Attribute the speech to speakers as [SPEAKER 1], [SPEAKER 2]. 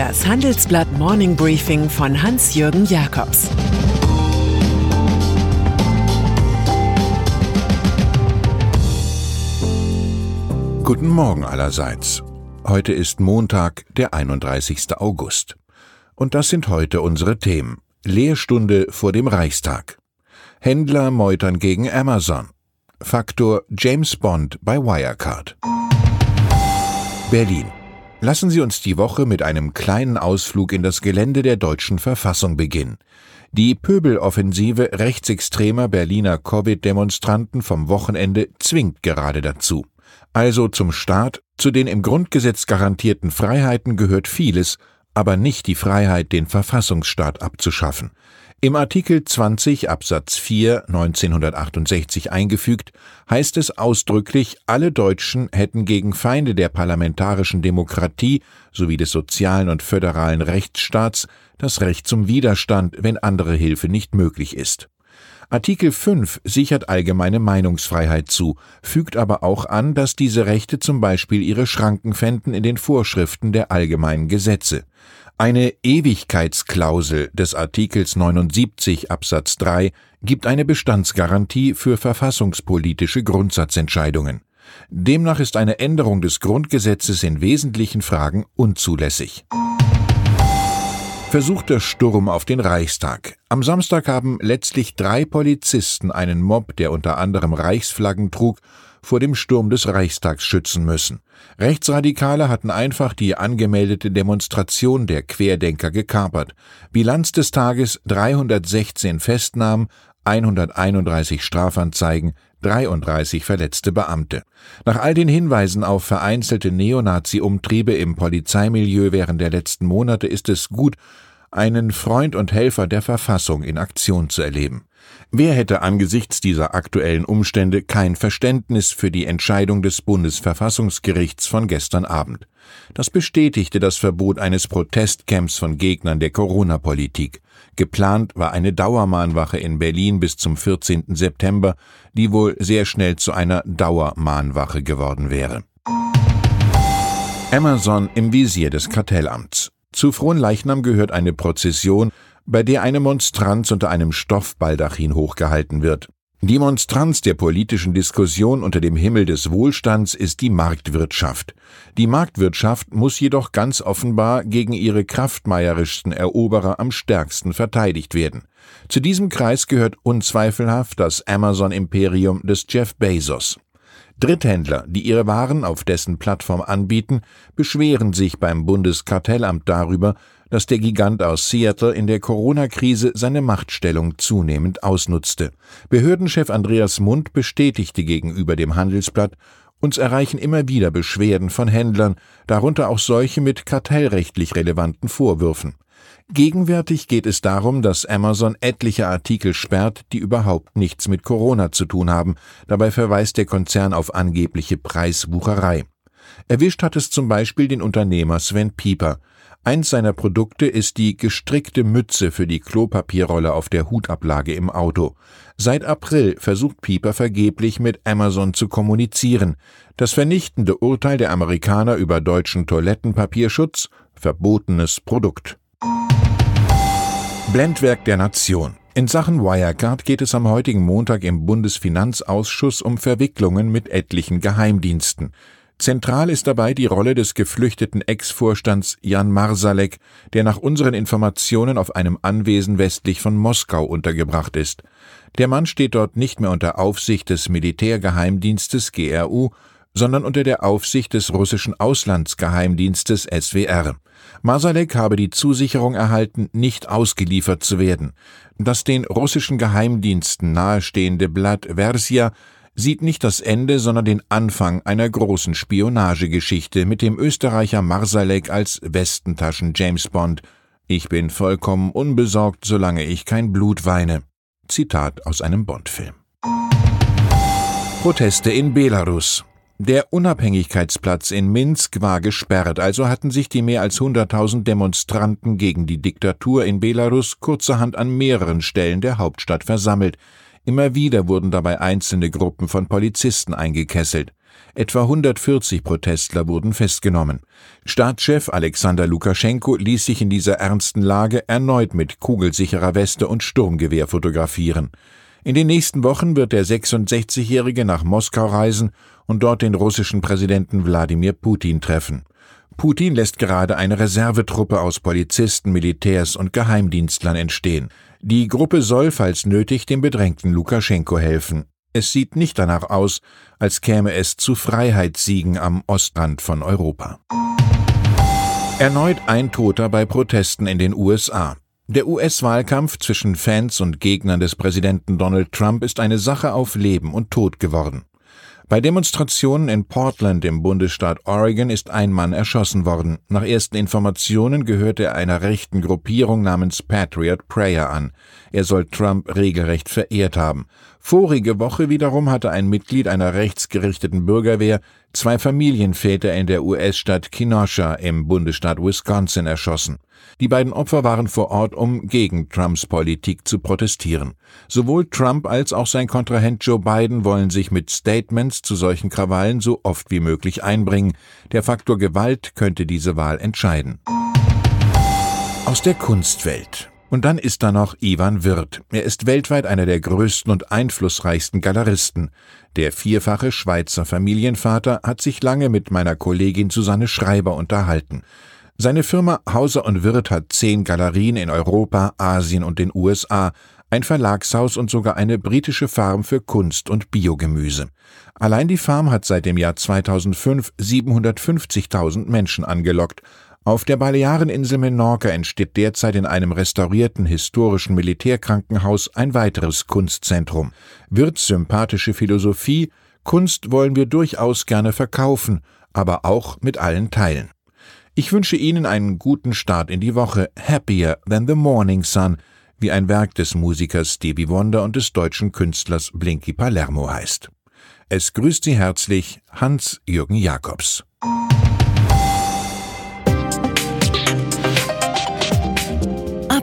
[SPEAKER 1] Das Handelsblatt Morning Briefing von Hans-Jürgen Jakobs
[SPEAKER 2] Guten Morgen allerseits. Heute ist Montag, der 31. August. Und das sind heute unsere Themen. Lehrstunde vor dem Reichstag. Händler meutern gegen Amazon. Faktor James Bond bei Wirecard. Berlin. Lassen Sie uns die Woche mit einem kleinen Ausflug in das Gelände der deutschen Verfassung beginnen. Die Pöbeloffensive rechtsextremer Berliner Covid-Demonstranten vom Wochenende zwingt gerade dazu. Also zum Staat, zu den im Grundgesetz garantierten Freiheiten gehört vieles, aber nicht die Freiheit, den Verfassungsstaat abzuschaffen. Im Artikel 20 Absatz 4 1968 eingefügt, heißt es ausdrücklich, alle Deutschen hätten gegen Feinde der parlamentarischen Demokratie sowie des sozialen und föderalen Rechtsstaats das Recht zum Widerstand, wenn andere Hilfe nicht möglich ist. Artikel 5 sichert allgemeine Meinungsfreiheit zu, fügt aber auch an, dass diese Rechte zum Beispiel ihre Schranken fänden in den Vorschriften der allgemeinen Gesetze. Eine Ewigkeitsklausel des Artikels 79 Absatz 3 gibt eine Bestandsgarantie für verfassungspolitische Grundsatzentscheidungen. Demnach ist eine Änderung des Grundgesetzes in wesentlichen Fragen unzulässig. Versuchter Sturm auf den Reichstag. Am Samstag haben letztlich drei Polizisten einen Mob, der unter anderem Reichsflaggen trug, vor dem Sturm des Reichstags schützen müssen. Rechtsradikale hatten einfach die angemeldete Demonstration der Querdenker gekapert. Bilanz des Tages 316 Festnahmen, 131 Strafanzeigen, 33 verletzte Beamte. Nach all den Hinweisen auf vereinzelte Neonazi-Umtriebe im Polizeimilieu während der letzten Monate ist es gut, einen Freund und Helfer der Verfassung in Aktion zu erleben. Wer hätte angesichts dieser aktuellen Umstände kein Verständnis für die Entscheidung des Bundesverfassungsgerichts von gestern Abend? Das bestätigte das Verbot eines Protestcamps von Gegnern der Corona-Politik. Geplant war eine Dauermahnwache in Berlin bis zum 14. September, die wohl sehr schnell zu einer Dauermahnwache geworden wäre. Amazon im Visier des Kartellamts. Zu Fronleichnam gehört eine Prozession, bei der eine Monstranz unter einem Stoffbaldachin hochgehalten wird. Die Monstranz der politischen Diskussion unter dem Himmel des Wohlstands ist die Marktwirtschaft. Die Marktwirtschaft muss jedoch ganz offenbar gegen ihre kraftmeierischsten Eroberer am stärksten verteidigt werden. Zu diesem Kreis gehört unzweifelhaft das Amazon-Imperium des Jeff Bezos. Dritthändler, die ihre Waren auf dessen Plattform anbieten, beschweren sich beim Bundeskartellamt darüber, dass der Gigant aus Seattle in der Corona-Krise seine Machtstellung zunehmend ausnutzte. Behördenchef Andreas Mund bestätigte gegenüber dem Handelsblatt, uns erreichen immer wieder Beschwerden von Händlern, darunter auch solche mit kartellrechtlich relevanten Vorwürfen. Gegenwärtig geht es darum, dass Amazon etliche Artikel sperrt, die überhaupt nichts mit Corona zu tun haben. Dabei verweist der Konzern auf angebliche Preiswucherei. Erwischt hat es zum Beispiel den Unternehmer Sven Pieper. Eins seiner Produkte ist die gestrickte Mütze für die Klopapierrolle auf der Hutablage im Auto. Seit April versucht Pieper vergeblich mit Amazon zu kommunizieren. Das vernichtende Urteil der Amerikaner über deutschen Toilettenpapierschutz verbotenes Produkt. Blendwerk der Nation. In Sachen Wirecard geht es am heutigen Montag im Bundesfinanzausschuss um Verwicklungen mit etlichen Geheimdiensten. Zentral ist dabei die Rolle des geflüchteten Ex-Vorstands Jan Marsalek, der nach unseren Informationen auf einem Anwesen westlich von Moskau untergebracht ist. Der Mann steht dort nicht mehr unter Aufsicht des Militärgeheimdienstes GRU, sondern unter der Aufsicht des russischen Auslandsgeheimdienstes SWR. Masalek habe die Zusicherung erhalten, nicht ausgeliefert zu werden. Das den russischen Geheimdiensten nahestehende Blatt Versia sieht nicht das Ende, sondern den Anfang einer großen Spionagegeschichte mit dem Österreicher Marsalek als Westentaschen James Bond. Ich bin vollkommen unbesorgt, solange ich kein Blut weine. Zitat aus einem Bond-Film. Proteste in Belarus. Der Unabhängigkeitsplatz in Minsk war gesperrt, also hatten sich die mehr als 100.000 Demonstranten gegen die Diktatur in Belarus kurzerhand an mehreren Stellen der Hauptstadt versammelt. Immer wieder wurden dabei einzelne Gruppen von Polizisten eingekesselt. Etwa 140 Protestler wurden festgenommen. Staatschef Alexander Lukaschenko ließ sich in dieser ernsten Lage erneut mit kugelsicherer Weste und Sturmgewehr fotografieren. In den nächsten Wochen wird der 66-Jährige nach Moskau reisen und dort den russischen Präsidenten Wladimir Putin treffen. Putin lässt gerade eine Reservetruppe aus Polizisten, Militärs und Geheimdienstlern entstehen. Die Gruppe soll, falls nötig, dem bedrängten Lukaschenko helfen. Es sieht nicht danach aus, als käme es zu Freiheitssiegen am Ostrand von Europa. Erneut ein Toter bei Protesten in den USA. Der US-Wahlkampf zwischen Fans und Gegnern des Präsidenten Donald Trump ist eine Sache auf Leben und Tod geworden. Bei Demonstrationen in Portland im Bundesstaat Oregon ist ein Mann erschossen worden. Nach ersten Informationen gehörte er einer rechten Gruppierung namens Patriot Prayer an. Er soll Trump regelrecht verehrt haben. Vorige Woche wiederum hatte ein Mitglied einer rechtsgerichteten Bürgerwehr zwei Familienväter in der US-Stadt Kenosha im Bundesstaat Wisconsin erschossen. Die beiden Opfer waren vor Ort, um gegen Trumps Politik zu protestieren. Sowohl Trump als auch sein Kontrahent Joe Biden wollen sich mit Statements zu solchen Krawallen so oft wie möglich einbringen. Der Faktor Gewalt könnte diese Wahl entscheiden. Aus der Kunstwelt. Und dann ist da noch Ivan Wirth. Er ist weltweit einer der größten und einflussreichsten Galeristen. Der vierfache Schweizer Familienvater hat sich lange mit meiner Kollegin Susanne Schreiber unterhalten. Seine Firma Hauser und Wirth hat zehn Galerien in Europa, Asien und den USA, ein Verlagshaus und sogar eine britische Farm für Kunst und Biogemüse. Allein die Farm hat seit dem Jahr 2005 750.000 Menschen angelockt. Auf der Baleareninsel Menorca entsteht derzeit in einem restaurierten historischen Militärkrankenhaus ein weiteres Kunstzentrum. Wirths sympathische Philosophie Kunst wollen wir durchaus gerne verkaufen, aber auch mit allen teilen. Ich wünsche Ihnen einen guten Start in die Woche, happier than the morning sun, wie ein Werk des Musikers Stevie Wonder und des deutschen Künstlers Blinky Palermo heißt. Es grüßt Sie herzlich Hans-Jürgen Jakobs.